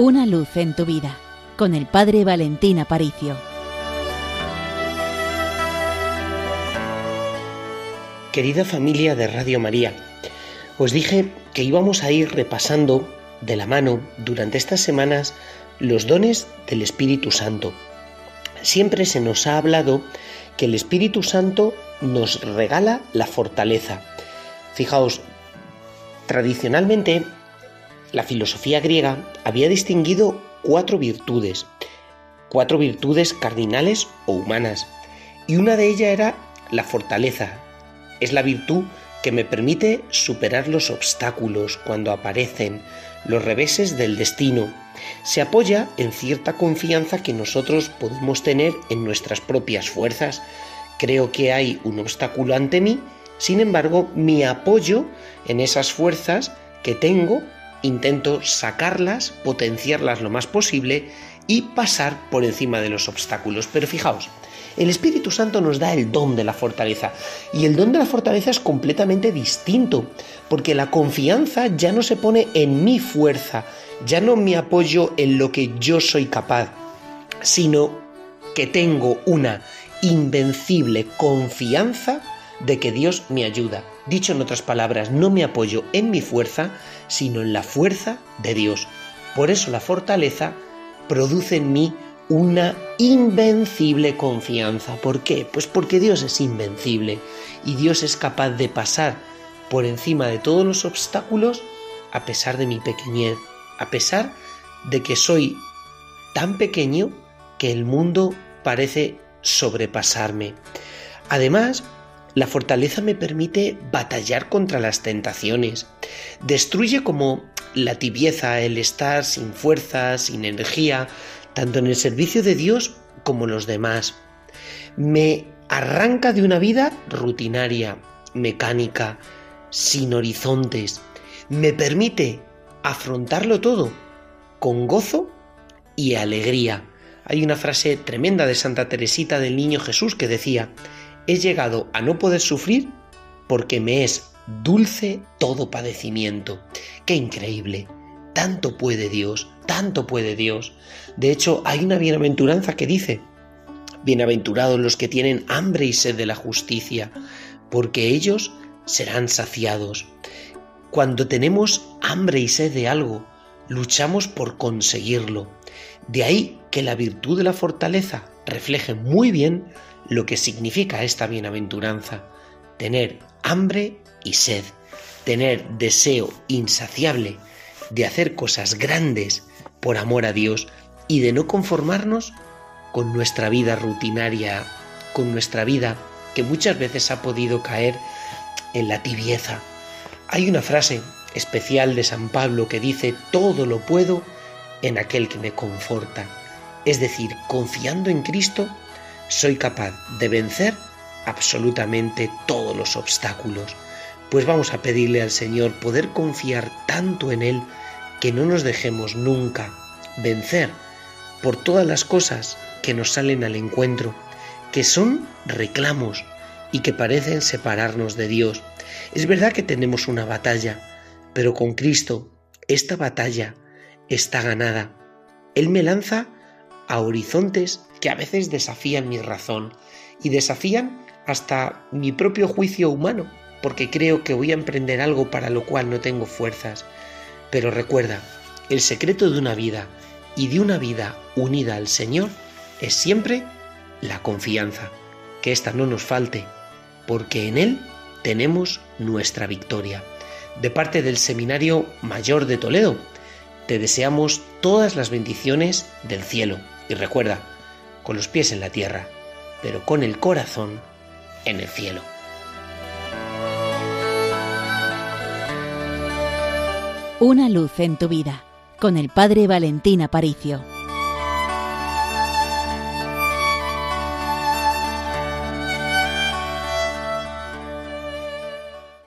Una luz en tu vida con el Padre Valentín Aparicio. Querida familia de Radio María, os dije que íbamos a ir repasando de la mano durante estas semanas los dones del Espíritu Santo. Siempre se nos ha hablado que el Espíritu Santo nos regala la fortaleza. Fijaos, tradicionalmente la filosofía griega había distinguido cuatro virtudes, cuatro virtudes cardinales o humanas, y una de ellas era la fortaleza. Es la virtud que me permite superar los obstáculos cuando aparecen, los reveses del destino. Se apoya en cierta confianza que nosotros podemos tener en nuestras propias fuerzas. Creo que hay un obstáculo ante mí, sin embargo, mi apoyo en esas fuerzas que tengo intento sacarlas, potenciarlas lo más posible y pasar por encima de los obstáculos. Pero fijaos, el Espíritu Santo nos da el don de la fortaleza y el don de la fortaleza es completamente distinto, porque la confianza ya no se pone en mi fuerza, ya no me apoyo en lo que yo soy capaz, sino que tengo una invencible confianza de que Dios me ayuda. Dicho en otras palabras, no me apoyo en mi fuerza, sino en la fuerza de Dios. Por eso la fortaleza produce en mí una invencible confianza. ¿Por qué? Pues porque Dios es invencible y Dios es capaz de pasar por encima de todos los obstáculos a pesar de mi pequeñez, a pesar de que soy tan pequeño que el mundo parece sobrepasarme. Además, la fortaleza me permite batallar contra las tentaciones. Destruye como la tibieza, el estar sin fuerza, sin energía, tanto en el servicio de Dios como los demás. Me arranca de una vida rutinaria, mecánica, sin horizontes. Me permite afrontarlo todo con gozo y alegría. Hay una frase tremenda de Santa Teresita del Niño Jesús que decía, he llegado a no poder sufrir porque me es dulce todo padecimiento. ¡Qué increíble! Tanto puede Dios, tanto puede Dios. De hecho, hay una bienaventuranza que dice, Bienaventurados los que tienen hambre y sed de la justicia, porque ellos serán saciados. Cuando tenemos hambre y sed de algo, luchamos por conseguirlo. De ahí que la virtud de la fortaleza refleje muy bien lo que significa esta bienaventuranza, tener hambre y sed, tener deseo insaciable de hacer cosas grandes por amor a Dios y de no conformarnos con nuestra vida rutinaria, con nuestra vida que muchas veces ha podido caer en la tibieza. Hay una frase especial de San Pablo que dice, todo lo puedo en aquel que me conforta. Es decir, confiando en Cristo, soy capaz de vencer absolutamente todos los obstáculos. Pues vamos a pedirle al Señor poder confiar tanto en Él que no nos dejemos nunca vencer por todas las cosas que nos salen al encuentro, que son reclamos y que parecen separarnos de Dios. Es verdad que tenemos una batalla, pero con Cristo esta batalla está ganada. Él me lanza a horizontes que a veces desafían mi razón y desafían hasta mi propio juicio humano, porque creo que voy a emprender algo para lo cual no tengo fuerzas. Pero recuerda, el secreto de una vida y de una vida unida al Señor es siempre la confianza, que ésta no nos falte, porque en Él tenemos nuestra victoria. De parte del Seminario Mayor de Toledo, te deseamos todas las bendiciones del cielo. Y recuerda, con los pies en la tierra, pero con el corazón en el cielo. Una luz en tu vida, con el Padre Valentín Aparicio.